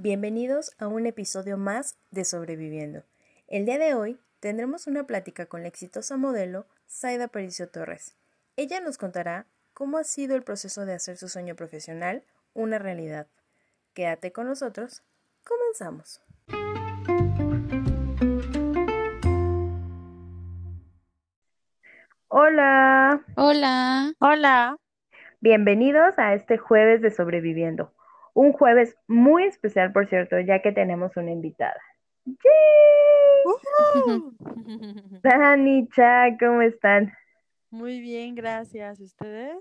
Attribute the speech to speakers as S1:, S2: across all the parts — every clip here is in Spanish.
S1: Bienvenidos a un episodio más de Sobreviviendo. El día de hoy tendremos una plática con la exitosa modelo Zaida Pericio Torres. Ella nos contará cómo ha sido el proceso de hacer su sueño profesional una realidad. Quédate con nosotros. Comenzamos. Hola.
S2: Hola.
S3: Hola.
S1: Bienvenidos a este jueves de Sobreviviendo. Un jueves muy especial, por cierto, ya que tenemos una invitada. Dani, Cha, ¿cómo están?
S3: Muy bien, gracias. ¿Ustedes?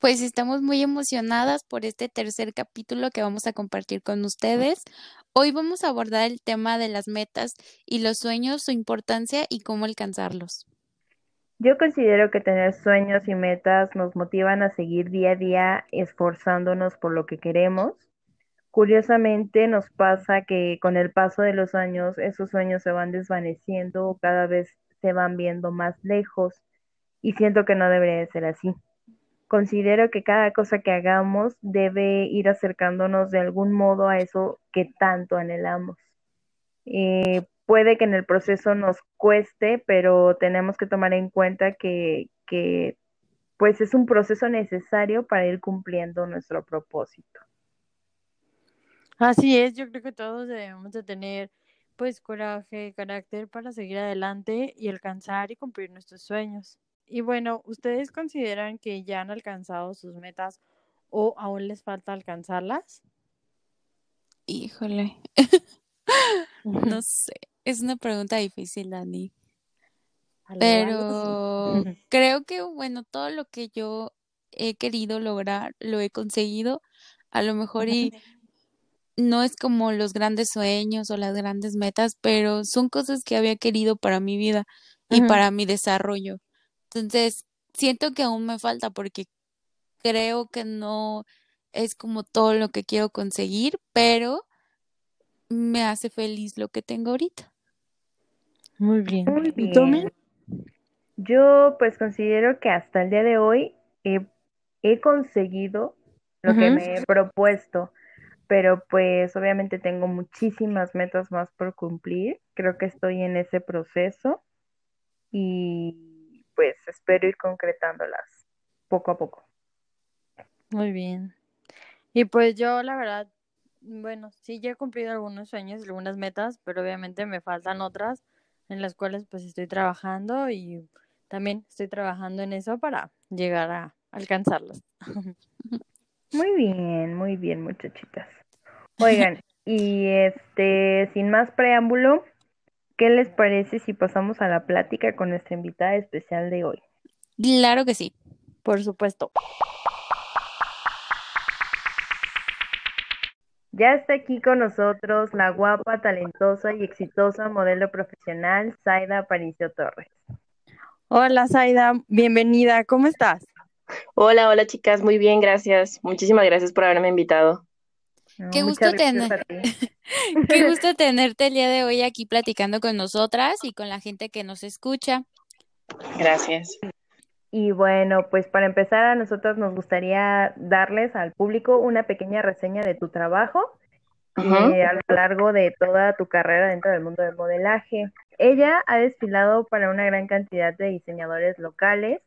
S2: Pues estamos muy emocionadas por este tercer capítulo que vamos a compartir con ustedes. Hoy vamos a abordar el tema de las metas y los sueños, su importancia y cómo alcanzarlos.
S1: Yo considero que tener sueños y metas nos motivan a seguir día a día esforzándonos por lo que queremos. Curiosamente nos pasa que con el paso de los años esos sueños se van desvaneciendo o cada vez se van viendo más lejos y siento que no debería de ser así. Considero que cada cosa que hagamos debe ir acercándonos de algún modo a eso que tanto anhelamos. Eh, puede que en el proceso nos cueste, pero tenemos que tomar en cuenta que, que pues es un proceso necesario para ir cumpliendo nuestro propósito.
S3: Así es, yo creo que todos debemos de tener pues coraje, carácter para seguir adelante y alcanzar y cumplir nuestros sueños. Y bueno, ¿ustedes consideran que ya han alcanzado sus metas o aún les falta alcanzarlas?
S2: Híjole. no sé. Es una pregunta difícil, Dani. Pero creo que, bueno, todo lo que yo he querido lograr, lo he conseguido. A lo mejor y no es como los grandes sueños o las grandes metas, pero son cosas que había querido para mi vida y para mi desarrollo. Entonces, siento que aún me falta porque creo que no es como todo lo que quiero conseguir, pero me hace feliz lo que tengo ahorita.
S3: Muy bien.
S1: Muy bien. Yo pues considero que hasta el día de hoy he, he conseguido lo que me he propuesto, pero pues obviamente tengo muchísimas metas más por cumplir. Creo que estoy en ese proceso y pues espero ir concretándolas poco a poco.
S3: Muy bien. Y pues yo la verdad, bueno, sí, ya he cumplido algunos sueños, algunas metas, pero obviamente me faltan otras en las cuales pues estoy trabajando y también estoy trabajando en eso para llegar a alcanzarlas.
S1: Muy bien, muy bien, muchachitas. Oigan, y este, sin más preámbulo, ¿qué les parece si pasamos a la plática con nuestra invitada especial de hoy?
S2: Claro que sí.
S3: Por supuesto.
S1: Ya está aquí con nosotros la guapa, talentosa y exitosa modelo profesional Zaida Aparicio Torres.
S3: Hola Zaida, bienvenida, ¿cómo estás?
S4: Hola, hola chicas, muy bien, gracias. Muchísimas gracias por haberme invitado.
S2: Qué gusto tener. Qué gusto tenerte el día de hoy aquí platicando con nosotras y con la gente que nos escucha.
S4: Gracias.
S1: Y bueno, pues para empezar, a nosotros nos gustaría darles al público una pequeña reseña de tu trabajo eh, a lo largo de toda tu carrera dentro del mundo del modelaje. Ella ha desfilado para una gran cantidad de diseñadores locales,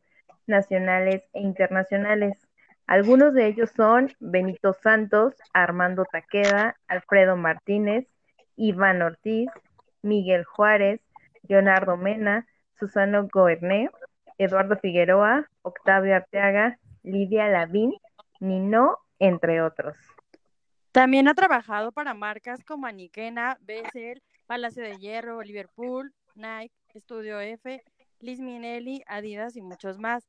S1: nacionales e internacionales. Algunos de ellos son Benito Santos, Armando Taqueda, Alfredo Martínez, Iván Ortiz, Miguel Juárez, Leonardo Mena, Susano Goerné, Eduardo Figueroa, Octavio Arteaga, Lidia Lavín, Nino, entre otros.
S3: También ha trabajado para marcas como Aniquena, Bessel, Palacio de Hierro, Liverpool, Nike, Estudio F, Liz Minelli, Adidas y muchos más.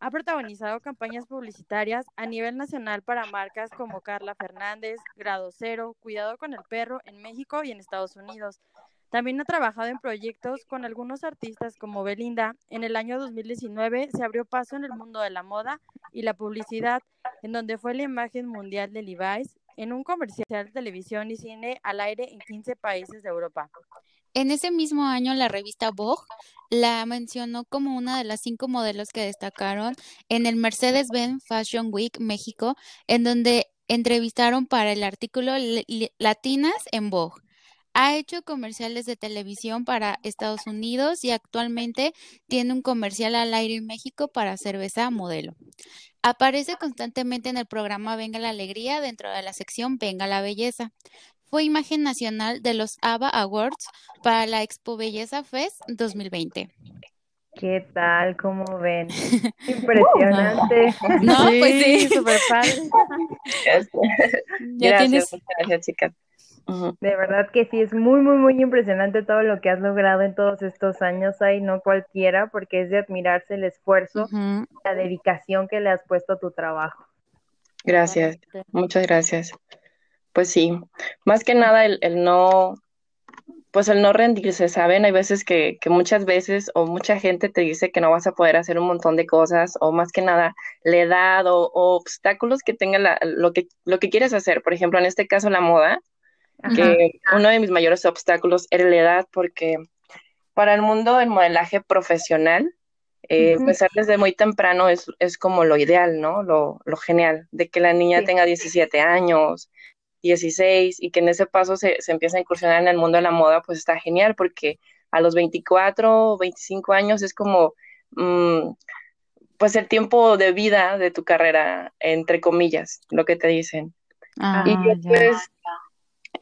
S3: Ha protagonizado campañas publicitarias a nivel nacional para marcas como Carla Fernández, Grado Cero, Cuidado con el Perro en México y en Estados Unidos. También ha trabajado en proyectos con algunos artistas como Belinda. En el año 2019 se abrió paso en el mundo de la moda y la publicidad, en donde fue la imagen mundial de Levi's en un comercial de televisión y cine al aire en 15 países de Europa.
S2: En ese mismo año, la revista Vogue la mencionó como una de las cinco modelos que destacaron en el Mercedes-Benz Fashion Week México, en donde entrevistaron para el artículo Latinas en Vogue. Ha hecho comerciales de televisión para Estados Unidos y actualmente tiene un comercial al aire en México para cerveza modelo. Aparece constantemente en el programa Venga la Alegría dentro de la sección Venga la Belleza. Fue imagen nacional de los ABBA Awards para la Expo Belleza Fest 2020.
S1: ¿Qué tal? ¿Cómo ven? Impresionante.
S2: No, pues sí,
S3: súper padre.
S2: Ya
S4: gracias,
S2: tienes-
S4: muchas gracias, chicas.
S1: De verdad que sí, es muy, muy, muy impresionante todo lo que has logrado en todos estos años. Ahí no cualquiera, porque es de admirarse el esfuerzo, la dedicación que le has puesto a tu trabajo.
S4: Gracias, muchas gracias. Pues sí, más que nada el, el no, pues el no rendirse, ¿saben? Hay veces que, que muchas veces o mucha gente te dice que no vas a poder hacer un montón de cosas o más que nada la edad o, o obstáculos que tenga la- lo que, lo que quieres hacer. Por ejemplo, en este caso la moda,
S1: Ajá.
S4: que uno de mis mayores obstáculos era la edad porque para el mundo del modelaje profesional, eh, empezar desde muy temprano es, es como lo ideal, ¿no? Lo, lo genial, de que la niña
S1: Sí.
S4: tenga 17 años, 16 y que en ese paso se, se empiece a incursionar en el mundo de la moda, pues está genial porque a los 24 o 25 años es como, mm, pues el tiempo de vida de tu carrera, entre comillas, lo que te dicen.
S2: Ah,
S4: Y
S2: ya.
S4: después,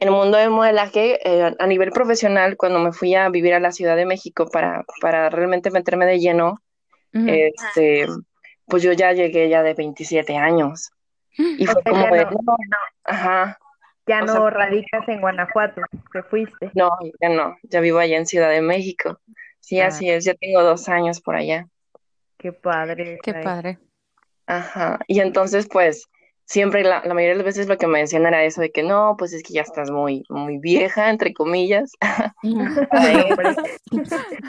S4: el mundo del modelaje, eh, a nivel profesional, cuando me fui a vivir a la Ciudad de México para, para realmente meterme de lleno, este, pues yo ya llegué ya de 27 años. Y
S1: O
S4: fue
S1: sea,
S4: como
S1: ya
S4: de,
S1: no.
S4: no, ajá,
S1: Ya
S4: o
S1: no
S4: sea-
S1: radicas en Guanajuato, te fuiste.
S4: no, ya no, ya vivo allá en Ciudad de México. Sí,
S1: Ah.
S4: así es, ya tengo dos años por allá.
S1: Qué padre.
S2: Qué padre.
S4: Ajá, y entonces pues siempre la, la mayoría de las veces lo que me decían era eso de que no, pues es que ya estás muy, muy vieja, entre comillas.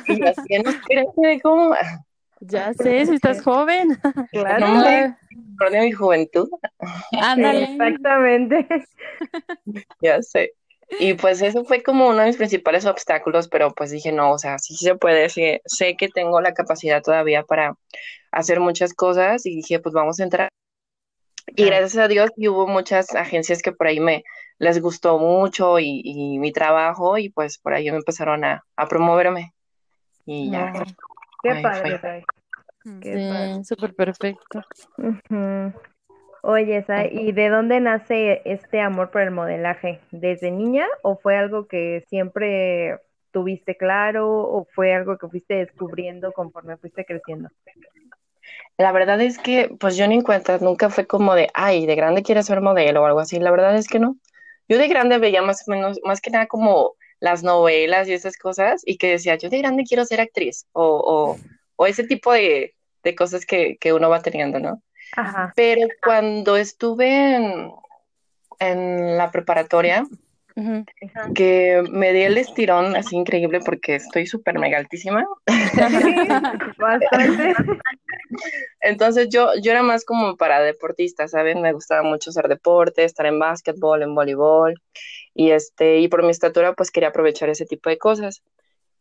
S4: Y así, no crece, ¿cómo?
S3: Ya sé, si estás joven.
S1: claro.
S4: No me acordé de mi juventud,
S2: Ándale.
S1: Exactamente.
S4: ya sé. Y pues eso fue como uno de mis principales obstáculos, pero pues dije, no, o sea, sí se puede, sí, sé que tengo la capacidad todavía para hacer muchas cosas y dije, pues vamos a entrar. Y gracias a Dios y hubo muchas agencias que por ahí me les gustó mucho y, y mi trabajo y pues por ahí me empezaron a, a promoverme. Y ya.
S1: Qué
S4: Ahí
S1: padre.
S4: fue.
S1: Qué padre.
S3: Sí, súper perfecto.
S1: Oye, Sai, ¿y de dónde nace este amor por el modelaje? ¿Desde niña o fue algo que siempre tuviste claro o fue algo que fuiste descubriendo conforme fuiste creciendo?
S4: La verdad es que, pues yo ni en cuenta, nunca fue como de, ay, de grande quieres ser modelo o algo así. La verdad es que no. Yo de grande veía más o menos, más que nada como las novelas y esas cosas y que decía, yo de grande quiero ser actriz o, o, o ese tipo de, de cosas que, que uno va teniendo, ¿no?
S1: Ajá.
S4: Pero cuando estuve en, en la preparatoria, Que me di el estirón así increíble porque estoy súper mega altísima. Entonces yo, yo era más como para deportistas, ¿saben? Me gustaba mucho hacer deporte, estar en básquetbol, en voleibol, y este, y por mi estatura, pues quería aprovechar ese tipo de cosas.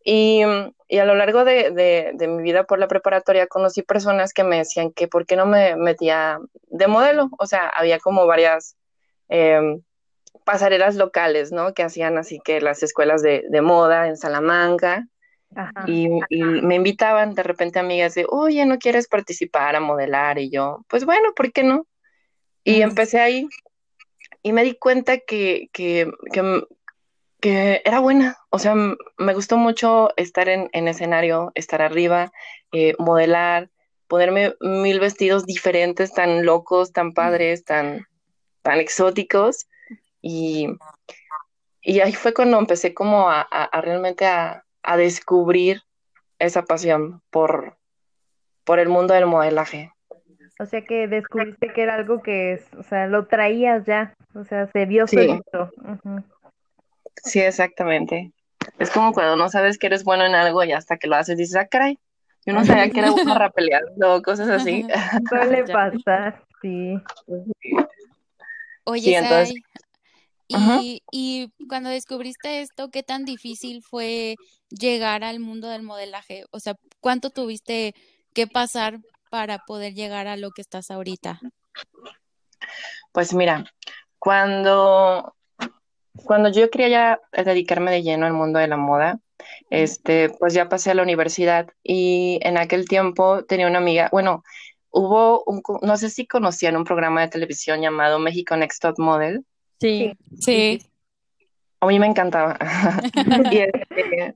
S4: Y, y a lo largo de, de, de mi vida por la preparatoria conocí personas que me decían que por qué no me metía de modelo. O sea, había como varias em, pasarelas locales, ¿no? Que hacían así que las escuelas de, de moda en Salamanca
S1: Ajá.
S4: y, y me invitaban de repente amigas de, oye, ¿no quieres participar a modelar? Y yo, pues bueno, ¿por qué no? Y empecé ahí y me di cuenta que, que, que, que era buena. O sea, me gustó mucho estar en, en escenario, estar arriba, eh, modelar, ponerme mil vestidos diferentes, tan locos, tan padres, tan, tan exóticos. Y, y ahí fue cuando empecé como a, a- a realmente a, a descubrir esa pasión por, por el mundo del modelaje.
S1: O sea que descubriste que era algo que, es- o sea, lo traías ya, o sea, se vio
S4: Sí.
S1: solito.
S4: Sí, exactamente. Es como cuando no sabes que eres bueno en algo y hasta que lo haces dices, ah, caray, yo no sabía que era bueno rapeleando o cosas así.
S1: Suele pasar, sí.
S2: Oye,
S4: Sí, entonces-.
S2: Y, y cuando descubriste esto, ¿qué tan difícil fue llegar al mundo del modelaje? O sea, ¿cuánto tuviste que pasar para poder llegar a lo que estás ahorita?
S4: Pues mira, cuando, cuando yo quería ya dedicarme de lleno al mundo de la moda, este, pues ya pasé a la universidad y en aquel tiempo tenía una amiga, bueno, hubo un, no sé si conocían un programa de televisión llamado México Next Top Model.
S3: Sí,
S2: Sí.
S4: A mí me encantaba. y, este,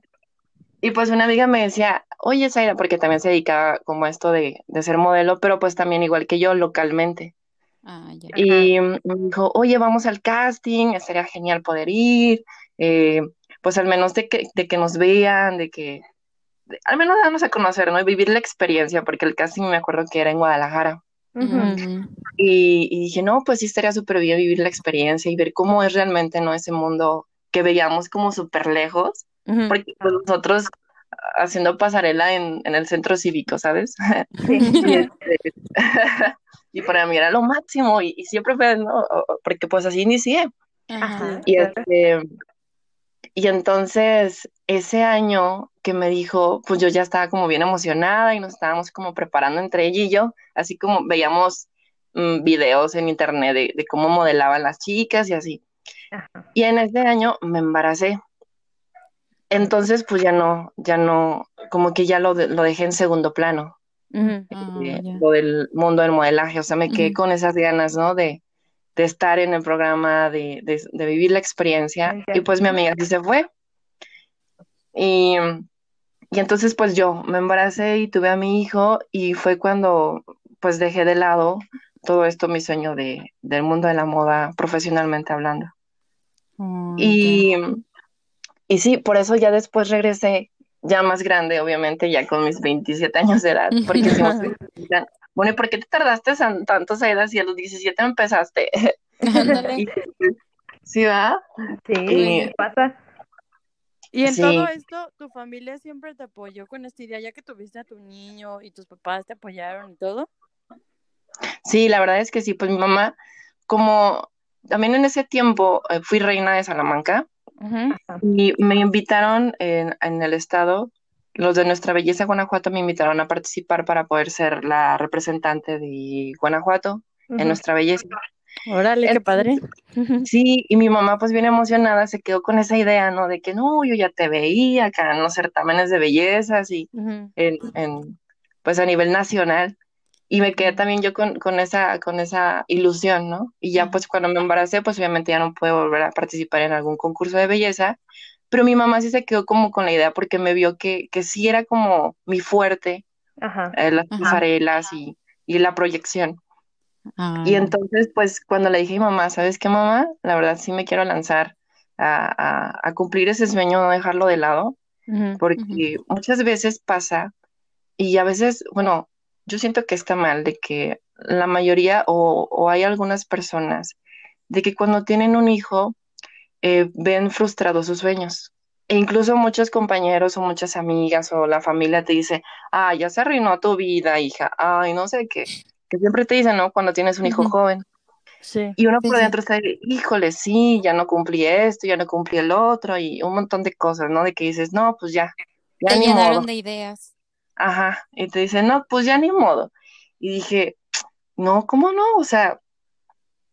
S4: y pues una amiga me decía, oye, Zaira, porque también se dedicaba como a esto de, de ser modelo, pero pues también igual que yo localmente.
S2: Ah, ya.
S4: Y me dijo, oye, vamos al casting, estaría genial poder ir, eh, pues al menos de que, de que nos vean, de que, de- al menos darnos a conocer, ¿no? Y vivir la experiencia, porque el casting me acuerdo que era en Guadalajara.
S1: Ujú.
S2: Mm,
S4: Y, y dije, no, pues sí estaría súper bien vivir la experiencia y ver cómo es realmente, ¿no? Ese mundo que veíamos como súper lejos,
S3: Ujú.
S4: porque pues, nosotros haciendo pasarela en, en el centro cívico, ¿sabes?
S1: Sí.
S4: Y, este, y para mí era lo máximo y, y siempre fue, ¿no? Porque pues así inicié.
S2: Ajá.
S4: Y,
S1: Claro.
S4: este, y entonces ese año que me dijo, pues yo ya estaba como bien emocionada y nos estábamos como preparando entre ella y yo, así como veíamos mm, videos en internet de, de cómo modelaban las chicas y así.
S1: Ajá.
S4: Y en ese año me embaracé. Entonces, pues ya no, ya no, como que ya lo, de- lo dejé en segundo plano.
S2: Ah,
S4: eh,
S2: ya.
S4: lo del mundo del modelaje. O sea, me quedé con esas ganas, ¿no? De, de estar en el programa, de, de, de vivir la experiencia. Y pues mi amiga sí se fue. Y, y entonces, pues yo me embaracé y tuve a mi hijo y fue cuando, pues dejé de lado todo esto, mi sueño de, del mundo de la moda, profesionalmente hablando.
S2: Oh,
S4: Y, y sí, por eso ya después regresé, ya más grande, obviamente, ya con mis 27 años de edad, porque si no bueno, ¿y por qué te tardaste tan- tantos años si a los 17 empezaste? Y, sí, ¿verdad?
S1: Sí,
S4: Eh,
S1: pasa.
S3: Y en
S4: Sí.
S3: todo esto, tu familia siempre te apoyó con esta idea, ya que tuviste a tu niño y tus papás te apoyaron y todo.
S4: Sí, la verdad es que sí, pues mi mamá, como también en ese tiempo eh, fui reina de Salamanca y me invitaron en, en el estado, los de Nuestra Belleza Guanajuato me invitaron a participar para poder ser la representante de Guanajuato en. Nuestra Belleza.
S3: Órale, qué padre.
S4: Sí, y mi mamá pues bien emocionada se quedó con esa idea, ¿no? De que no, yo ya te veía acá en los certámenes de bellezas y
S3: Ujú.
S4: en, en, pues a nivel nacional. Y me quedé también yo con, con esa, con esa ilusión, ¿no? Y ya pues cuando me embaracé, pues obviamente ya no pude volver a participar en algún concurso de belleza, pero mi mamá sí se quedó como con la idea porque me vio que, que sí era como mi fuerte,
S1: Ajá.
S4: eh, las pasarelas y, y la proyección.
S2: Ah,
S4: Y entonces, pues, cuando le dije a mi mamá, ¿sabes qué, mamá? La verdad sí me quiero lanzar a, a, a cumplir ese sueño, no dejarlo de lado, porque muchas veces pasa, y a veces, bueno, yo siento que está mal, de que la mayoría, o, o hay algunas personas, de que cuando tienen un hijo, eh, ven frustrados sus sueños. E incluso muchos compañeros o muchas amigas o la familia te dice, ah, ya se arruinó tu vida, hija, ay, no sé qué, que siempre te dicen, ¿no? Cuando tienes un hijo joven.
S3: Sí.
S4: Y uno por
S2: sí.
S4: dentro está, híjole, sí, ya no cumplí esto, ya no cumplí el otro, y un montón de cosas, ¿no? De que dices, no, pues ya, ya
S2: Te
S4: ni
S2: llenaron
S4: modo.
S2: de ideas.
S4: Ajá, y te dicen, no, pues ya ni modo. Y dije, no, ¿cómo no? O sea,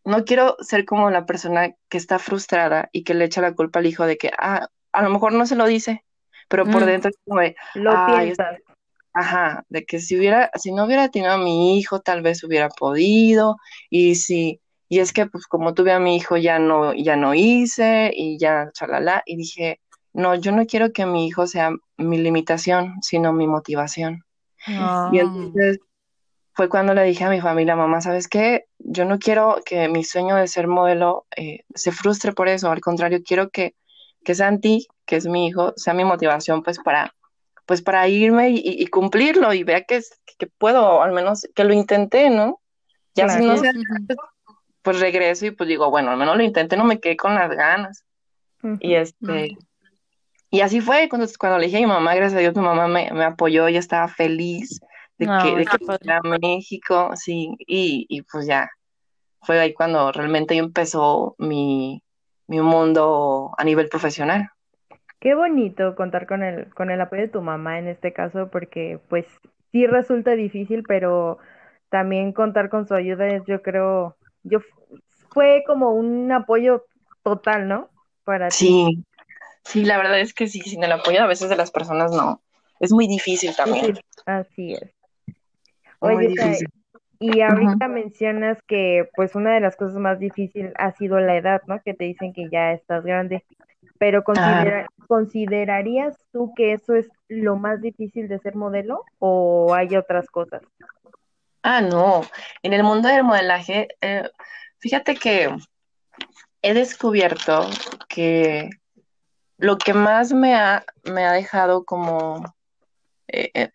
S4: no quiero ser como la persona que está frustrada y que le echa la culpa al hijo de que, ah, a lo mejor no se lo dice, pero por
S3: Mm.
S4: dentro es como de,
S1: Lo piensas.
S4: Ajá, de que si hubiera, si no hubiera tenido a mi hijo, tal vez hubiera podido, y si, y es que pues como tuve a mi hijo ya no, ya no hice, y ya, chalala, y dije, no, yo no quiero que mi hijo sea mi limitación, sino mi motivación. Y
S3: Ah.
S4: entonces fue cuando le dije a mi familia, mamá, ¿sabes qué? Yo no quiero que mi sueño de ser modelo eh, se frustre por eso, al contrario, quiero que, que Santi, que es mi hijo, sea mi motivación pues para, pues para irme y, cumplirlo y vea que, es- que puedo, al menos que lo intenté, ¿no? Ya si no se pues regreso y pues digo, bueno, al menos lo intenté, no me quedé con las ganas. Y este, y así fue cuando, cuando le dije a mi mamá, gracias a Dios, mi mamá me, me apoyó, ella estaba feliz de que, de que fuera a México, sí, y, y pues ya, fue ahí cuando realmente empezó mi, mi mundo a nivel profesional.
S1: Qué bonito contar con el, con el apoyo de tu mamá en este caso, porque pues sí resulta difícil, pero también contar con su ayuda es, yo creo, yo fue como un apoyo total, ¿no? Para ti.
S4: Sí, sí, la verdad es que sí, sin el apoyo a veces de las personas no. Es muy difícil también.
S1: Así es.
S4: Muy
S1: Oye, Sai,
S4: difícil.
S1: y ahorita mencionas que pues una de las cosas más difíciles ha sido la edad, ¿no? Que te dicen que ya estás grande, pero considera- ¿considerarías tú que eso es lo más difícil de ser modelo o hay otras cosas?
S4: Ah, no. En el mundo del modelaje, eh, fíjate que he descubierto que lo que más me ha, me ha dejado como eh, eh,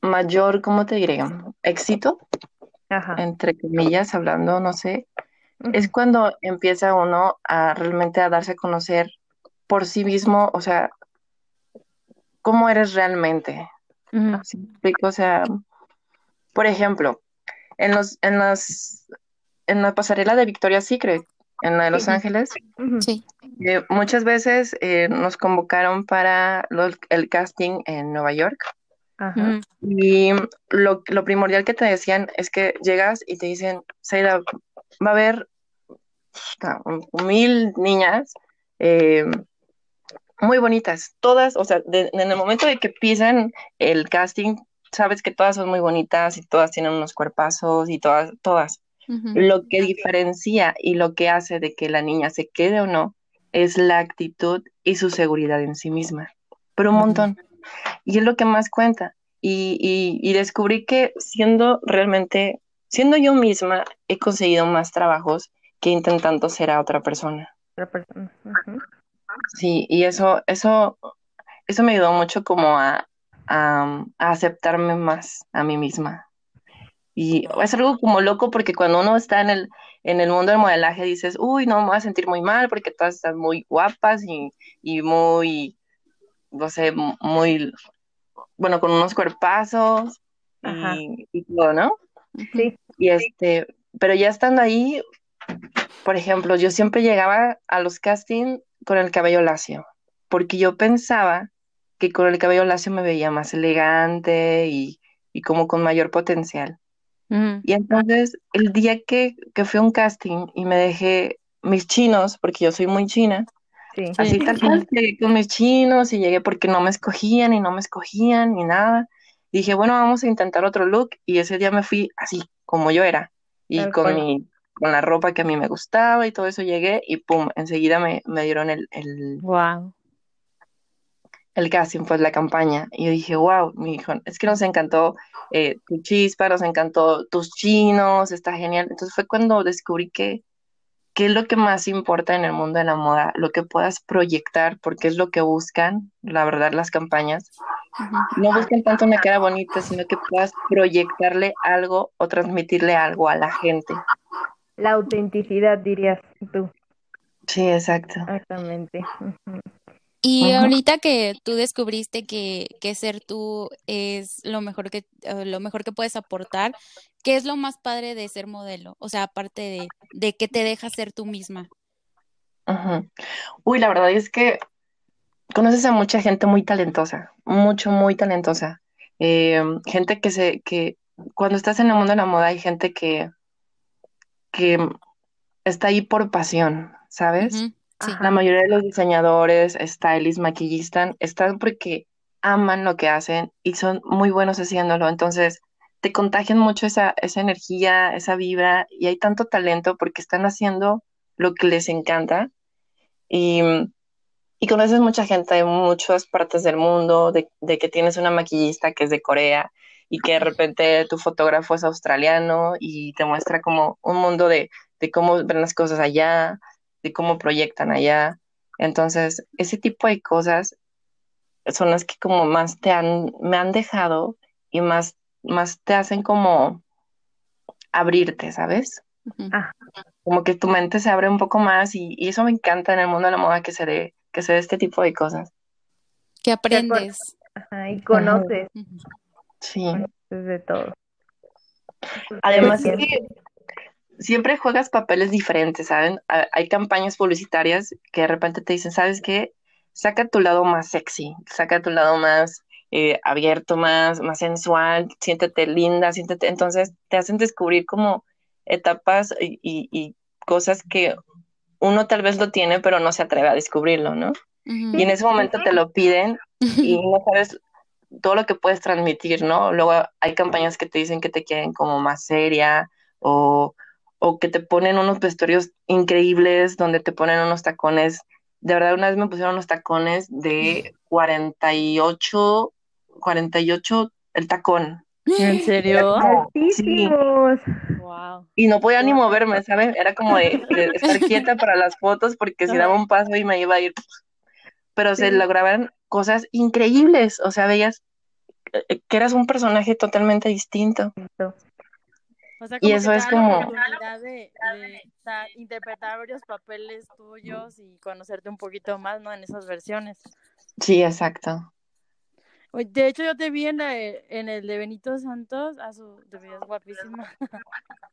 S4: mayor, ¿cómo te diré? Éxito,
S1: Ajá.
S4: entre comillas, hablando, no sé, es cuando empieza uno a realmente a darse a conocer por sí mismo, o sea, cómo eres realmente. O sea, por ejemplo, en los, en las, en la pasarela de Victoria's Secret, en la de Los
S1: Sí.
S4: Ángeles.
S2: Sí.
S4: eh, muchas veces eh, nos convocaron para el casting en Nueva York.
S1: Ajá.
S4: Y lo, lo primordial que te decían es que llegas y te dicen, Saida, va a haber mil niñas eh, muy bonitas, todas, o sea, de- en el momento de que pisan el casting, sabes que todas son muy bonitas y todas tienen unos cuerpazos y todas, todas. Lo que diferencia y lo que hace de que la niña se quede o no es la actitud y su seguridad en sí misma. Pero un montón. Y es lo que más cuenta. Y, y, y descubrí que siendo realmente, siendo yo misma, he conseguido más trabajos que intentando ser a otra persona.
S1: Otra persona.
S4: Sí, y eso, eso, eso me ayudó mucho como a, a, a aceptarme más a mí misma. Y es algo como loco porque cuando uno está en el, en el mundo del modelaje dices, uy, no, me voy a sentir muy mal porque todas están muy guapas y, y muy, no sé, muy, bueno, con unos cuerpazos
S1: Ajá.
S4: y, y todo, ¿no?
S1: Sí.
S4: Y este, pero ya estando ahí, por ejemplo, yo siempre llegaba a los castings con el cabello lacio, porque yo pensaba que con el cabello lacio me veía más elegante y, y como con mayor potencial. Y entonces, el día que, que fui a un casting y me dejé mis chinos, porque yo soy muy china,
S1: Sí.
S4: así
S3: Sí.
S4: tal cual, llegué con mis chinos y llegué porque no me escogían y no me escogían ni nada. Y dije, bueno, vamos a intentar otro look. Y ese día me fui así, como yo era, y
S1: Tal
S4: con
S1: cual.
S4: mi, con la ropa que a mí me gustaba y todo eso llegué y pum, enseguida me, me dieron el, el,
S3: Wow.
S4: el casting, pues la campaña. Y yo dije, wow, mi hijo, es que nos encantó eh, tu chispa, nos encantó tus chinos, está genial. Entonces fue cuando descubrí que, qué es lo que más importa en el mundo de la moda, lo que puedas proyectar, porque es lo que buscan, la verdad, las campañas. No buscan tanto una cara bonita, sino que puedas proyectarle algo o transmitirle algo a la gente.
S1: La autenticidad, dirías tú.
S4: Sí, exacto.
S1: Exactamente.
S2: Y ahorita que tú descubriste que, que ser tú es lo mejor que, eh, lo mejor que puedes aportar, ¿qué es lo más padre de ser modelo? O sea, aparte de, de que te dejas ser tú misma.
S4: Ujú. Uy, la verdad es que conoces a mucha gente muy talentosa, mucho, muy talentosa. Eh, gente que se, que cuando estás en el mundo de la moda hay gente que, que está ahí por pasión, ¿sabes?
S2: Sí.
S4: La mayoría de los diseñadores, stylists, maquillistas, están porque aman lo que hacen y son muy buenos haciéndolo. Entonces, te contagian mucho esa, esa energía, esa vibra, y hay tanto talento porque están haciendo lo que les encanta. Y, y conoces mucha gente de muchas partes del mundo, de, de que tienes una maquillista que es de Corea y que de repente tu fotógrafo es australiano y te muestra como un mundo de, de cómo ven las cosas allá, de cómo proyectan allá. Entonces, ese tipo de cosas son las que como más te han, me han dejado y más, más te hacen como abrirte, ¿sabes? Como que tu mente se abre un poco más y, y eso me encanta en el mundo de la moda que se dé, que se dé este tipo de cosas.
S2: Que aprendes.
S1: Ajá, y conoces.
S4: Sí.
S1: conoces de todo.
S4: Además es que siempre juegas papeles diferentes, ¿saben? Ha- Hay campañas publicitarias que de repente te dicen, ¿sabes qué? Saca tu lado más sexy, saca tu lado más eh, abierto, más, más sensual, siéntete linda, siéntete. Entonces te hacen descubrir como etapas y, y cosas que uno tal vez lo tiene, pero no se atreve a descubrirlo, ¿no? Y en ese momento te lo piden y no sabes todo lo que puedes transmitir, ¿no? Luego hay campañas que te dicen que te quieren como más seria o, o que te ponen unos vestuarios increíbles donde te ponen unos tacones. De verdad, una vez me pusieron unos tacones de 48, 48 el tacón.
S3: ¿En serio?
S4: Sí.
S3: Wow.
S4: Y no podía ni moverme, ¿sabes? Era como de, de estar quieta para las fotos porque si daba un paso y me iba a ir pero se lograban cosas increíbles, o sea, veías eh, que eras un personaje totalmente distinto.
S3: O sea,
S4: Y eso
S3: que
S4: es
S3: la
S4: como-
S3: oportunidad de, interpretar varios papeles tuyos y conocerte un poquito más, ¿no? En esas versiones.
S4: Sí, exacto.
S3: De hecho, yo te vi en, la- en el de Benito Santos, a su, te veías guapísima.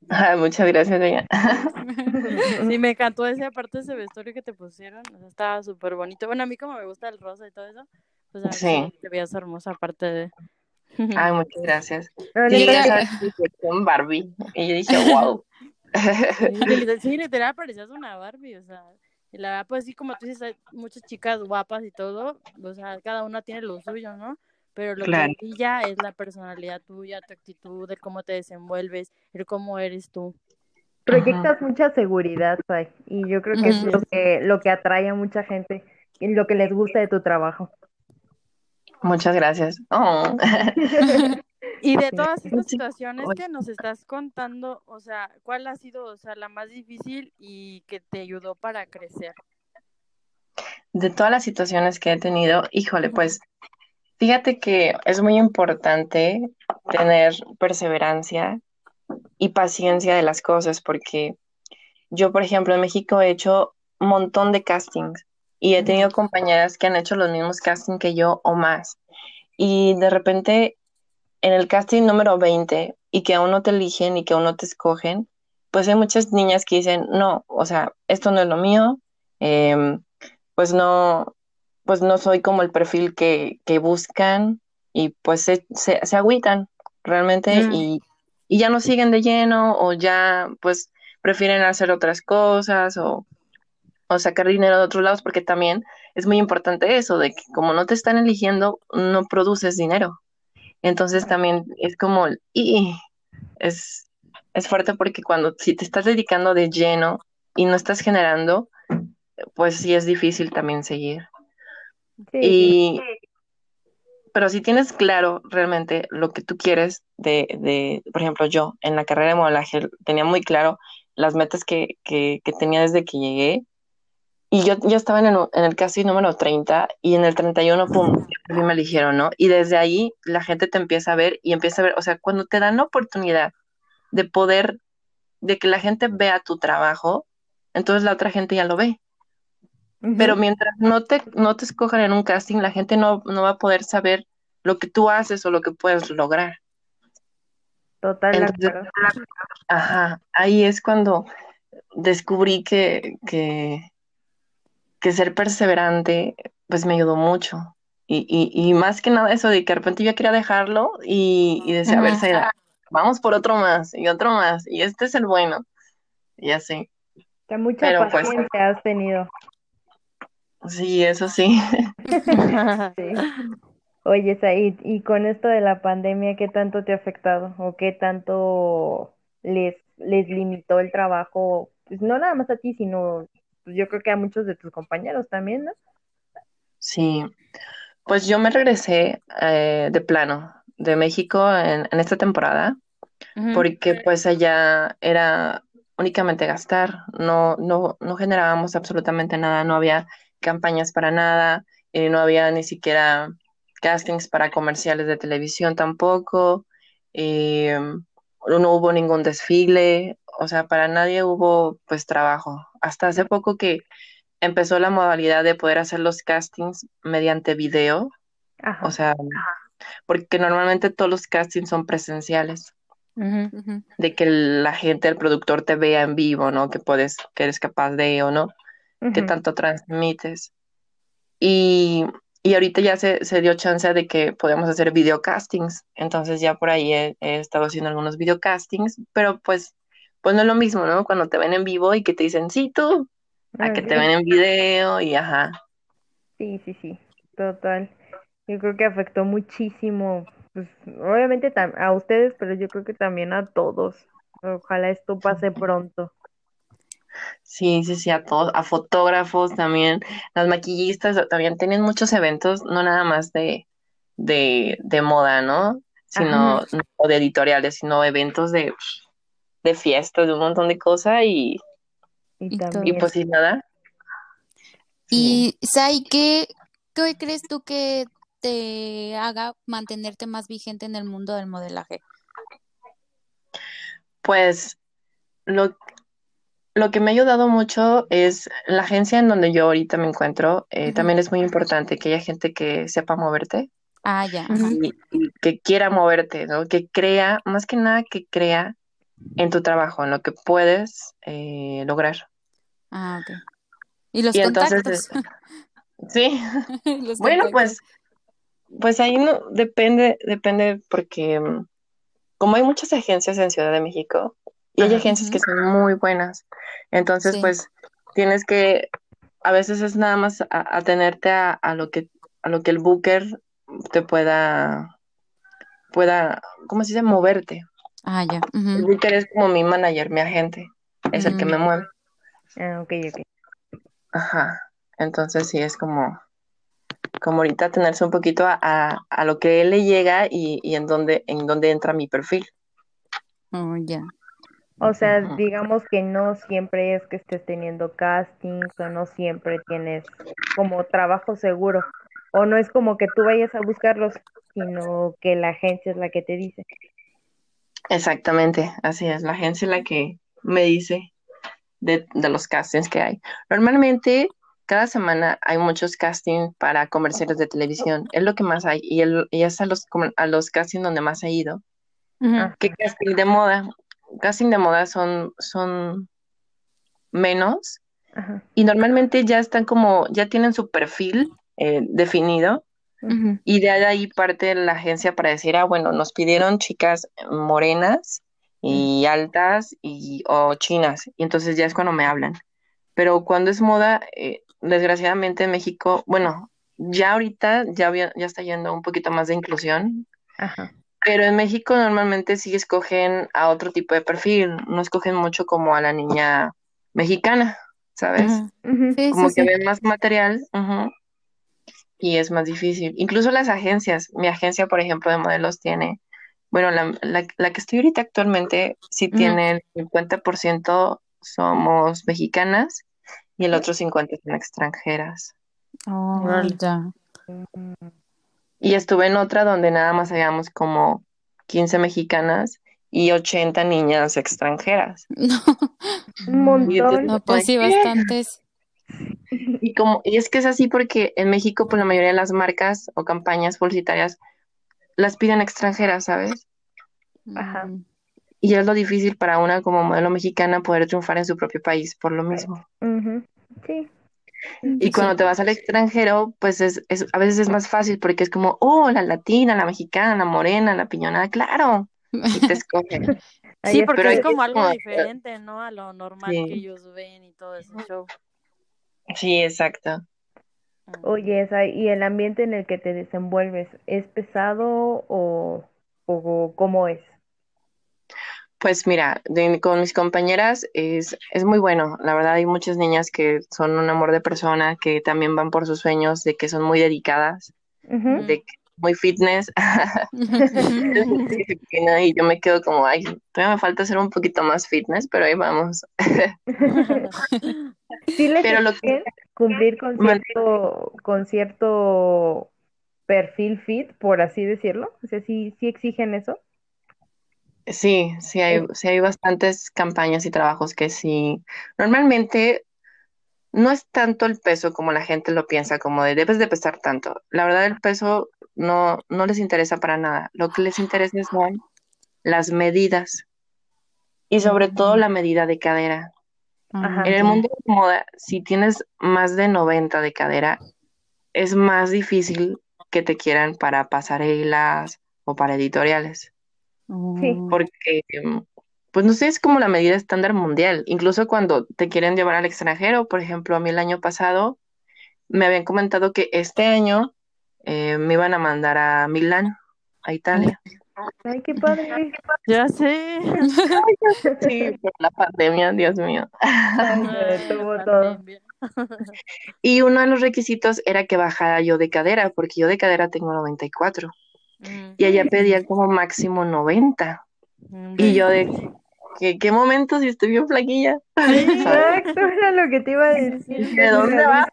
S4: Ay, muchas gracias, Bella.
S3: Sí, me encantó esa parte de ese vestuario que te pusieron, o sea, estaba súper bonito. Bueno, a mí como me gusta el rosa y todo eso, pues a
S4: Sí.
S3: te veías hermosa aparte de...
S4: Ay, muchas gracias. Sí, Barbie. Y yo dije, wow.
S3: Sí, literal- Sí, literal parecías una Barbie, o sea, y la verdad, pues sí, como tú dices, hay muchas chicas guapas y todo, o sea, cada una tiene lo suyo, ¿no? Pero lo
S4: Claro.
S3: que brilla es la personalidad tuya, tu actitud, el cómo te desenvuelves, el cómo eres tú.
S1: proyectas mucha seguridad, Sai, y yo creo que es lo que, lo que atrae a mucha gente y lo que les gusta de tu trabajo.
S4: Muchas gracias. Oh.
S3: Y de todas estas situaciones que nos estás contando, o sea, ¿cuál ha sido, o sea, la más difícil y que te ayudó para crecer?
S4: De todas las situaciones que he tenido, híjole, pues fíjate que es muy importante tener perseverancia y paciencia de las cosas, porque yo, por ejemplo, en México he hecho un montón de castings y he tenido compañeras que han hecho los mismos castings que yo o más. Y de repente, en el casting número 20 y que aún no te eligen y que aún no te escogen, pues hay muchas niñas que dicen, no, o sea, esto no es lo mío, em, pues no, pues no soy como el perfil que, que buscan y pues se, se, se agüitan realmente
S3: Mm.
S4: y, y ya no siguen de lleno o ya pues prefieren hacer otras cosas o, o sacar dinero de otros lados porque también es muy importante eso de que como no te están eligiendo no produces dinero. Entonces también es como, y es, es fuerte porque cuando si te estás dedicando de lleno y no estás generando, pues sí es difícil también seguir.
S1: Sí,
S4: Y, pero si tienes claro realmente lo que tú quieres de, de, por ejemplo, yo en la carrera de modelaje tenía muy claro las metas que, que, que tenía desde que llegué. Y yo, yo estaba en el, en el casting número 30 y en el 31, pum, a mí me eligieron, ¿no? Y desde ahí la gente te empieza a ver y empieza a ver, o sea, cuando te dan la oportunidad de poder, de que la gente vea tu trabajo, entonces la otra gente ya lo ve. Pero mientras no te, no te escojan en un casting, la gente no, no va a poder saber lo que tú haces o lo que puedes lograr.
S1: Total de
S4: Entonces,
S1: acuerdo.
S4: ajá, ahí es cuando descubrí que, que, que ser perseverante, pues me ayudó mucho. Y, y, y más que nada eso de que de repente yo quería dejarlo y, y decía, a ver, vamos por otro más y otro más, y este es el bueno. Y así,
S1: Que mucha
S4: Pero, pues,
S1: paciencia has tenido.
S4: Sí, eso sí.
S1: Sí. Oye, Said, y con esto de la pandemia, ¿qué tanto te ha afectado? ¿O qué tanto les, les limitó el trabajo? Pues no nada más a ti, sino pues yo creo que a muchos de tus compañeros también, ¿no?
S4: Sí, pues yo me regresé eh, de plano de México en, en esta temporada porque pues allá era únicamente gastar, no, no, no generábamos absolutamente nada, no había campañas para nada, eh, no había ni siquiera castings para comerciales de televisión tampoco, eh, no hubo ningún desfile, o sea, para nadie hubo pues trabajo. Hasta hace poco que empezó la modalidad de poder hacer los castings mediante video,
S1: Ajá.
S4: o sea, porque normalmente todos los castings son presenciales de que la gente, el productor te vea en vivo, ¿no? Que puedes, que eres capaz de o no, qué tanto transmites. Y, y ahorita ya se, se dio chance de que podemos hacer videocastings, entonces ya por ahí he, he estado haciendo algunos videocastings, pero pues pues no es lo mismo, ¿no? Cuando te ven en vivo y que te dicen, sí, tú, a que te ven en video y ajá.
S1: Sí, sí, sí, total. Yo creo que afectó muchísimo, pues obviamente a ustedes, pero yo creo que también a todos. Ojalá esto pase pronto.
S4: Sí, sí, sí, a todos, a fotógrafos también, las maquillistas también tienen muchos eventos, no nada más de, de, de moda, ¿no? Sino, o de editoriales, sino eventos de, de fiestas, de un montón de cosas y,
S1: Y
S2: Y
S4: y pues sin nada. Sí.
S2: Y, Sai, ¿qué, qué crees tú que te haga mantenerte más vigente en el mundo del modelaje?
S4: Pues lo, lo que me ha ayudado mucho es la agencia en donde yo ahorita me encuentro. eh. También es muy importante que haya gente que sepa moverte
S2: Ah, ya.
S4: Y, y que quiera moverte, ¿no? Que crea, más que nada que crea en tu trabajo, en lo que puedes eh, lograr.
S2: Ah, ok. Y los
S4: Y entonces,
S2: contactos.
S4: sí,
S2: Los
S4: bueno,
S2: contactos.
S4: pues, pues ahí no depende, depende porque como hay muchas agencias en Ciudad de México y hay agencias que son muy buenas, entonces
S2: Sí.
S4: pues tienes que, a veces es nada más a- atenerte a, a lo que, a lo que el booker te pueda, pueda, ¿cómo se dice? Moverte.
S2: Ah, ya.
S4: El booker es como mi manager, mi agente, es el que me
S2: Mm.
S4: mueve.
S1: Ah, ok, ok.
S4: Ajá. Entonces sí es como, como ahorita tenerse un poquito a, a, a lo que él le llega y, y en dónde, en dónde entra mi perfil.
S2: Oh, ya.
S1: O sea, digamos que no siempre es que estés teniendo castings o no siempre tienes como trabajo seguro. O no es como que tú vayas a buscarlos, sino que la agencia es la que te dice.
S4: Exactamente, así es. La agencia es la que me dice de, de los castings que hay. Normalmente, cada semana hay muchos castings para comerciales de televisión. Es lo que más hay. Y, el, y es a los, a los castings donde más he ido. ¿Qué casting de moda? Casting de moda son, son menos.
S1: Ajá.
S4: Y normalmente ya están como, ya tienen su perfil eh, definido. Y de ahí parte la agencia para decir, ah, bueno, nos pidieron chicas morenas y altas y o chinas. Y entonces ya es cuando me hablan. Pero cuando es moda, eh, desgraciadamente en México, bueno, ya ahorita ya, ya está yendo un poquito más de inclusión.
S1: Ajá.
S4: Pero en México normalmente sí escogen a otro tipo de perfil. No escogen mucho como a la niña mexicana, ¿sabes?
S2: Sí,
S4: Como
S2: sí,
S4: que
S2: sí.
S4: ven más material. y es más difícil. Incluso las agencias, mi agencia, por ejemplo, de modelos tiene, bueno, la, la, la que estoy ahorita actualmente sí tiene el 50% somos mexicanas y el otro 50% son extranjeras.
S2: Oh, ya.
S4: Y estuve en otra donde nada más habíamos como 15 mexicanas y 80 niñas extranjeras.
S2: No,
S1: Un montón.
S2: no, pues sí, bastantes.
S4: Y como, y es que es así porque en México, pues la mayoría de las marcas o campañas publicitarias las piden extranjeras, ¿sabes?
S1: Ajá.
S2: Mm,
S4: Y es lo difícil para una como modelo mexicana poder triunfar en su propio país por lo mismo.
S1: Sí.
S4: Y cuando
S2: sí.
S4: te vas al extranjero, pues es, es- a veces es más fácil porque es como, oh, la latina, la mexicana, la morena, la piñonada, claro. Y te escogen.
S3: Sí, porque
S4: Pero
S3: es como
S4: es
S3: algo
S4: como,
S3: diferente, ¿no? A lo normal que ellos ven y todo ese show.
S4: sí, exacto.
S1: Oye, esa, ¿y el ambiente en el que te desenvuelves es pesado o, o cómo es?
S4: Pues mira, de- con mis compañeras es, es muy bueno. La verdad hay muchas niñas que son un amor de persona, que también van por sus sueños, de que son muy dedicadas, de que muy fitness. Y yo me quedo como, ay, todavía me falta ser un poquito más fitness, pero ahí vamos.
S1: ¿Sí les
S4: Pero lo que
S1: cumplir con cierto, con cierto perfil fit, por así decirlo? O sea, ¿sí, sí exigen eso?
S4: Sí, sí hay, sí hay bastantes campañas y trabajos que sí. Normalmente no es tanto el peso como la gente lo piensa, como de debes de pesar tanto. La verdad el peso no, no les interesa para nada. Lo que les interesa son las medidas y sobre todo la medida de cadera.
S1: Ajá.
S4: En el mundo de moda, si tienes más de 90 de cadera, es más difícil que te quieran para pasarelas o para editoriales,
S1: Sí.
S2: Oh,
S4: porque pues no sé, es como la medida estándar mundial. Incluso cuando te quieren llevar al extranjero, por ejemplo, a mí el año pasado me habían comentado que este año eh, me iban a mandar a Milán, a Italia.
S1: Ay, qué padre.
S3: Ya sé.
S4: Sí, por la pandemia, Dios mío.
S1: Ay, todo.
S4: Y uno de los requisitos era que bajara yo de cadera, porque yo de cadera tengo 94.
S3: Mm,
S4: Y ella pedía como máximo 90.
S3: mm,
S4: Y yo de, ¿qué, qué momento si estoy bien flaquilla?
S1: Exacto, era lo que te iba a decir.
S4: ¿De dónde vas?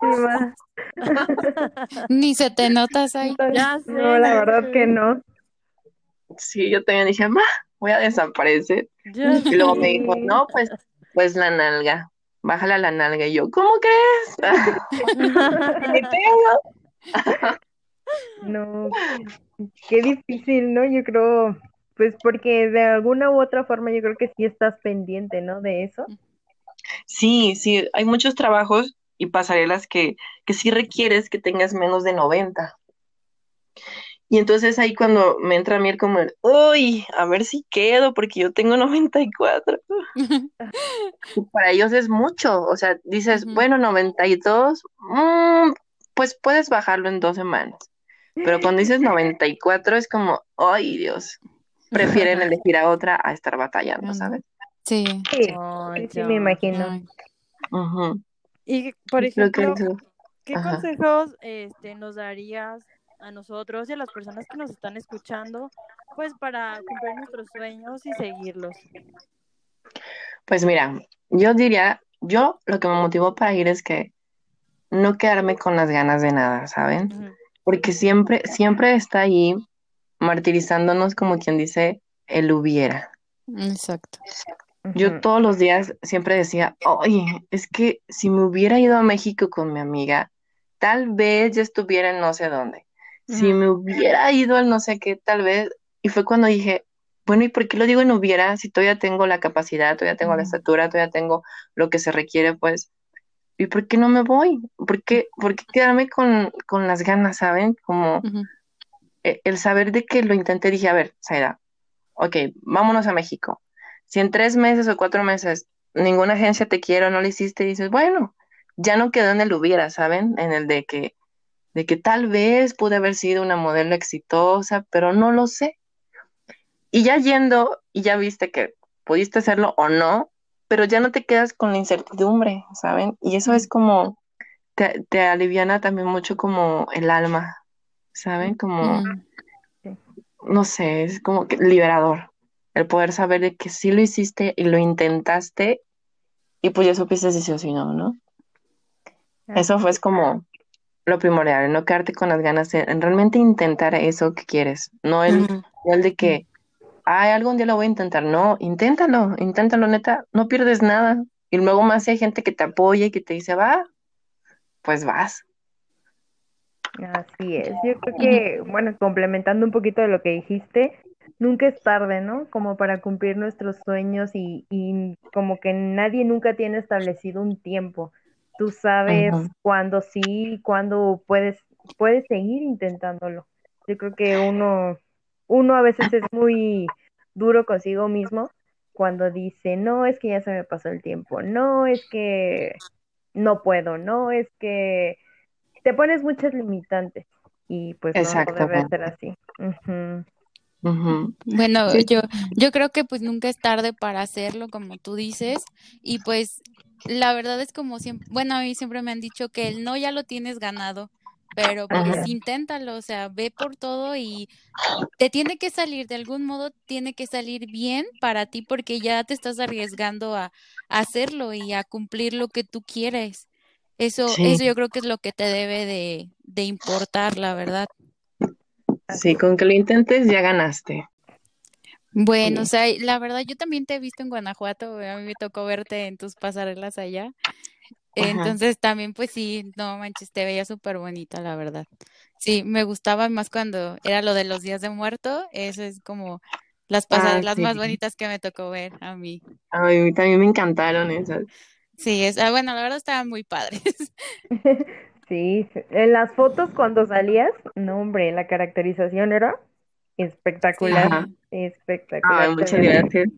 S2: Ni se te notas ahí.
S3: Ya sé,
S1: No, la verdad que no.
S4: Sí, yo también dije, ma, voy a desaparecer.
S3: Ya
S4: Y luego me dijo, no, pues, pues la nalga, bájala la nalga. Y yo, ¿cómo crees? ¿Qué tengo?
S1: No, qué difícil, ¿no? Yo creo, pues porque de alguna u otra forma yo creo que sí estás pendiente, ¿no? De eso.
S4: Sí, sí, hay muchos trabajos y pasarelas que, que sí requieres que tengas menos de 90. Y entonces ahí cuando me entra a mí el como, el, uy, a ver si quedo, porque yo tengo 94. Y para ellos es mucho, o sea, dices,
S2: Ujú.
S4: bueno, 92, mm, pues puedes bajarlo en dos semanas. Pero cuando dices 94 es como, ay, Dios, prefieren elegir a otra a estar batallando. ¿sabes?
S2: Sí.
S1: Sí, me imagino.
S4: Ujú.
S3: Y, por
S4: que
S3: ejemplo,
S4: eso-
S3: ¿qué
S4: ajá.
S3: consejos este, nos darías a nosotros y a las personas que nos están escuchando, pues para cumplir nuestros sueños y seguirlos?
S4: Pues mira, yo diría, yo lo que me motivó para ir es que no quedarme con las ganas de nada, ¿saben?
S3: Ujú.
S4: Porque siempre, siempre está ahí martirizándonos como quien dice, el hubiera.
S2: Exacto.
S4: Yo todos los días siempre decía, oye, es que si me hubiera ido a México con mi amiga, tal vez ya estuviera en no sé dónde. Si me hubiera ido al no sé qué, tal vez. Y fue cuando dije, bueno, ¿y por qué lo digo en hubiera si todavía tengo la capacidad, todavía tengo la estatura, todavía tengo lo que se requiere, pues? ¿Y por qué no me voy? ¿Por qué, por qué quedarme con, con las ganas, ¿saben? Como eh, el saber de que lo intenté, dije, a ver, Zaira, ok, vámonos a México. Si en tres meses o cuatro meses ninguna agencia te quiere o no le hiciste, dices, bueno, ya no quedó en el hubiera, ¿saben? En el de que, de que tal vez pude haber sido una modelo exitosa, pero no lo sé. Y ya yendo, y ya viste que pudiste hacerlo o no, pero ya no te quedas con la incertidumbre, ¿saben? Y eso es como, te, te aliviana también mucho como el alma, ¿saben? Como no sé, es como que liberador el poder saber de que sí lo hiciste y lo intentaste y pues ya supiste si sí o si no, ¿no? Eso fue es como lo primordial, no quedarte con las ganas de en realmente intentar eso que quieres, no el, el de que, ay, algún día lo voy a intentar, no, inténtalo, inténtalo, neta, no pierdes nada. Y luego más si hay gente que te apoya y que te dice, va, pues vas.
S1: Así es. Yo creo que, bueno, complementando un poquito de lo que dijiste, nunca es tarde, ¿no? Como para cumplir nuestros sueños y, y como que nadie nunca tiene establecido un tiempo. Tú sabes cuándo sí y cuándo puedes, puedes seguir intentándolo. Yo creo que uno, uno a veces es muy duro consigo mismo cuando dice, no, es que ya se me pasó el tiempo, no, es que no puedo, no, es que te pones muchas limitantes y pues no, debe ser así.
S2: Bueno,
S4: Sí,
S2: yo, yo creo que pues nunca es tarde para hacerlo, como tú dices, y pues la verdad es como siempre, bueno, a mí siempre me han dicho que el no ya lo tienes ganado, pero pues
S1: es.
S2: inténtalo, o sea, ve por todo y te tiene que salir, de algún modo tiene que salir bien para ti porque ya te estás arriesgando a, a hacerlo y a cumplir lo que tú quieres. Eso,
S4: sí,
S2: eso yo creo que es lo que te debe de, de importar, la verdad.
S4: Sí, con que lo intentes ya ganaste.
S2: Bueno, o sea, la verdad yo también te he visto en Guanajuato, a mí me tocó verte en tus pasarelas allá.
S4: Ajá.
S2: Entonces también pues sí, no manches, te veía súper bonita, la verdad. Sí, me gustaba más cuando era lo de los días de muerto, eso es como las
S4: Ah,
S2: pasarelas
S4: sí.
S2: más bonitas que me tocó ver a mí.
S4: A mí también me encantaron esas.
S2: Sí, es, ah, bueno, la verdad estaban muy padres.
S1: Sí, en las fotos cuando salías, no hombre, la caracterización era espectacular,
S4: Ajá.
S1: espectacular.
S4: Ay, muchas gracias.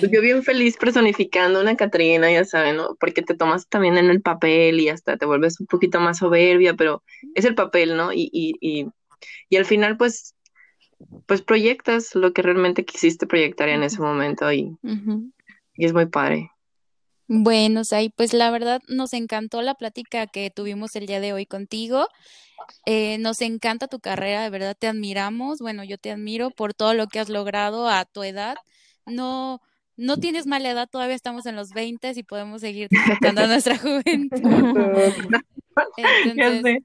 S1: Sí.
S4: Yo bien feliz personificando una Catrina, ya saben, ¿no? Porque te tomas también en el papel y hasta te vuelves un poquito más soberbia, pero es el papel, ¿no? Y, y, y, y al final, pues, pues proyectas lo que realmente quisiste proyectar en ese momento y, y es muy padre.
S2: Bueno, Sai, pues la verdad nos encantó la plática que tuvimos el día de hoy contigo. Eh, nos encanta tu carrera, de verdad te admiramos. Bueno, yo te admiro por todo lo que has logrado a tu edad. No, no tienes mala edad, todavía estamos en los 20 y podemos seguir disfrutando nuestra juventud. Entonces,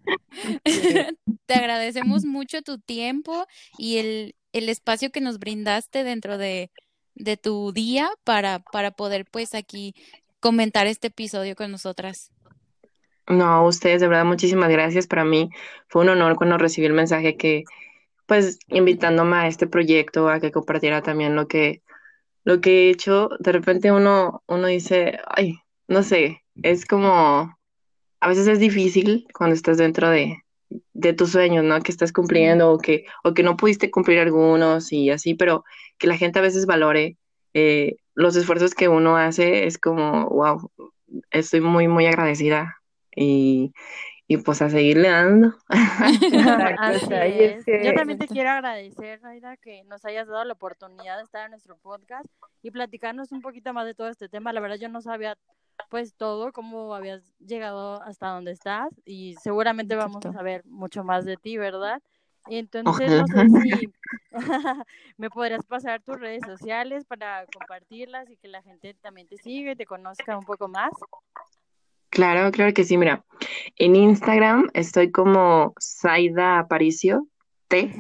S2: te agradecemos mucho tu tiempo y el, el espacio que nos brindaste dentro de, de tu día para, para poder pues aquí comentar este episodio con nosotras.
S4: No, ustedes, de verdad, muchísimas gracias. Para mí fue un honor cuando recibí el mensaje que, pues, invitándome a este proyecto, a que compartiera también lo que, lo que he hecho. De repente uno, uno dice, ay, no sé, es como, a veces es difícil cuando estás dentro de, de tus sueños, ¿no? Que estás cumpliendo o que, o que no pudiste cumplir algunos y así, pero que la gente a veces valore eh, los esfuerzos que uno hace, es como, wow, estoy muy, muy agradecida y, y pues a seguirle dando.
S3: Así
S1: es
S3: Yo también te quiero agradecer, Aida, que nos hayas dado la oportunidad de estar en nuestro podcast y platicarnos un poquito más de todo este tema. La verdad, yo no sabía pues todo, cómo habías llegado hasta donde estás y seguramente vamos a saber mucho más de ti, ¿verdad? Y entonces, no sé si me podrías pasar tus redes sociales para compartirlas y que la gente también te siga y te conozca un poco más.
S4: Claro, claro que sí, mira, en Instagram estoy como Saida Aparicio T.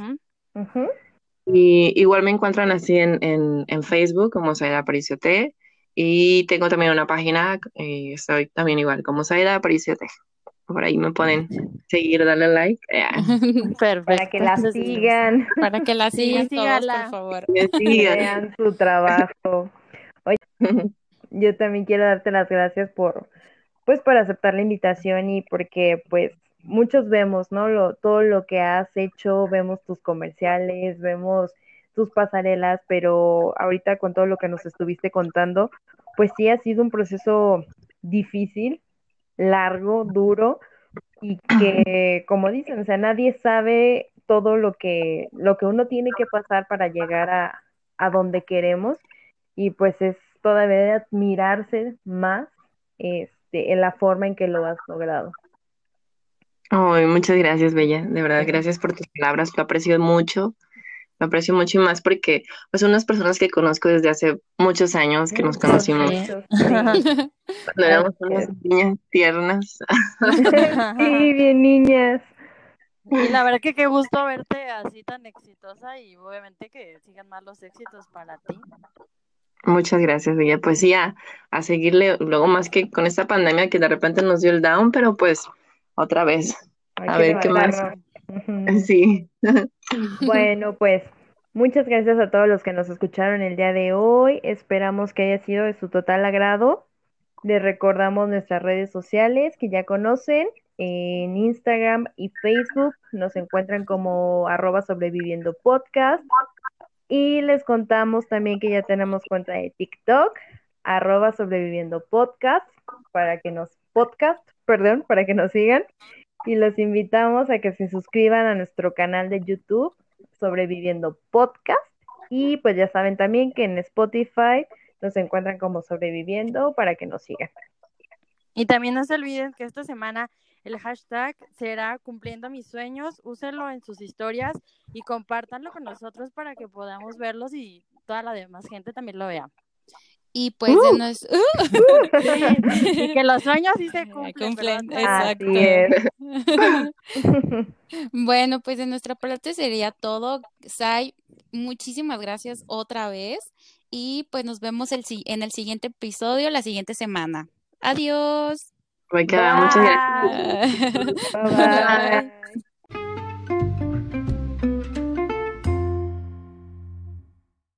S4: Y igual me encuentran así en, en, en Facebook como Saida Aparicio T. Y tengo también una página, eh, estoy también igual como Saida Aparicio T. Por ahí me pueden seguir, darle like. eh,
S3: Perfecto.
S1: Para que la sigan,
S2: Para que la
S3: Sí,
S2: sigan todos,
S3: sígala.
S2: por favor.
S1: que
S4: sigan.
S1: vean su trabajo. Yo también quiero darte las gracias por, pues, por aceptar la invitación y porque, pues, muchos vemos, ¿no? Lo, todo lo que has hecho, vemos tus comerciales, vemos tus pasarelas, pero ahorita con todo lo que nos estuviste contando, pues sí ha sido un proceso difícil, largo, duro y que, como dicen, o sea, nadie sabe todo lo que, lo que uno tiene que pasar para llegar a, a donde queremos y pues es todavía de admirarse más este, en la forma en que lo has logrado.
S4: Ay, muchas gracias, Bella. De verdad, gracias por tus palabras. Lo aprecio mucho. Aprecio mucho y más porque pues son unas personas que conozco desde hace muchos años que nos conocimos
S1: sí.
S4: cuando éramos unas niñas tiernas.
S1: Sí, bien niñas.
S3: Y la verdad que qué gusto verte así tan exitosa y obviamente que sigan más los éxitos para ti.
S4: Muchas gracias, Bella. Pues sí, a, a seguirle luego más que con esta pandemia que de repente nos dio el down, pero pues otra vez.
S1: Hay
S4: A ver qué más. Sí.
S1: Bueno, pues muchas gracias a todos los que nos escucharon el día de hoy. Esperamos que haya sido de su total agrado. Les recordamos nuestras redes sociales que ya conocen. En Instagram y Facebook nos encuentran como arroba sobreviviendo podcast. Y les contamos también que ya tenemos cuenta de TikTok, arroba sobreviviendo podcast, para que nos, podcast, perdón, para que nos sigan. Y los invitamos a que se suscriban a nuestro canal de YouTube, Sobreviviendo Podcast. Y pues ya saben también que en Spotify nos encuentran como Sobreviviendo para que nos sigan.
S3: Y también no se olviden que esta semana el hashtag será cumpliendo mis sueños. Úsenlo en sus historias y compártanlo con nosotros para que podamos verlos y toda la demás gente también lo vea.
S2: Y pues de nos...
S3: Y que los sueños sí se cumplen.
S2: Exacto. Bueno, pues de nuestra parte sería todo. Sai, muchísimas gracias otra vez y pues nos vemos el, si- en el siguiente episodio la siguiente semana. Adiós.
S4: Muchas gracias.
S3: Bye.
S1: Bye bye.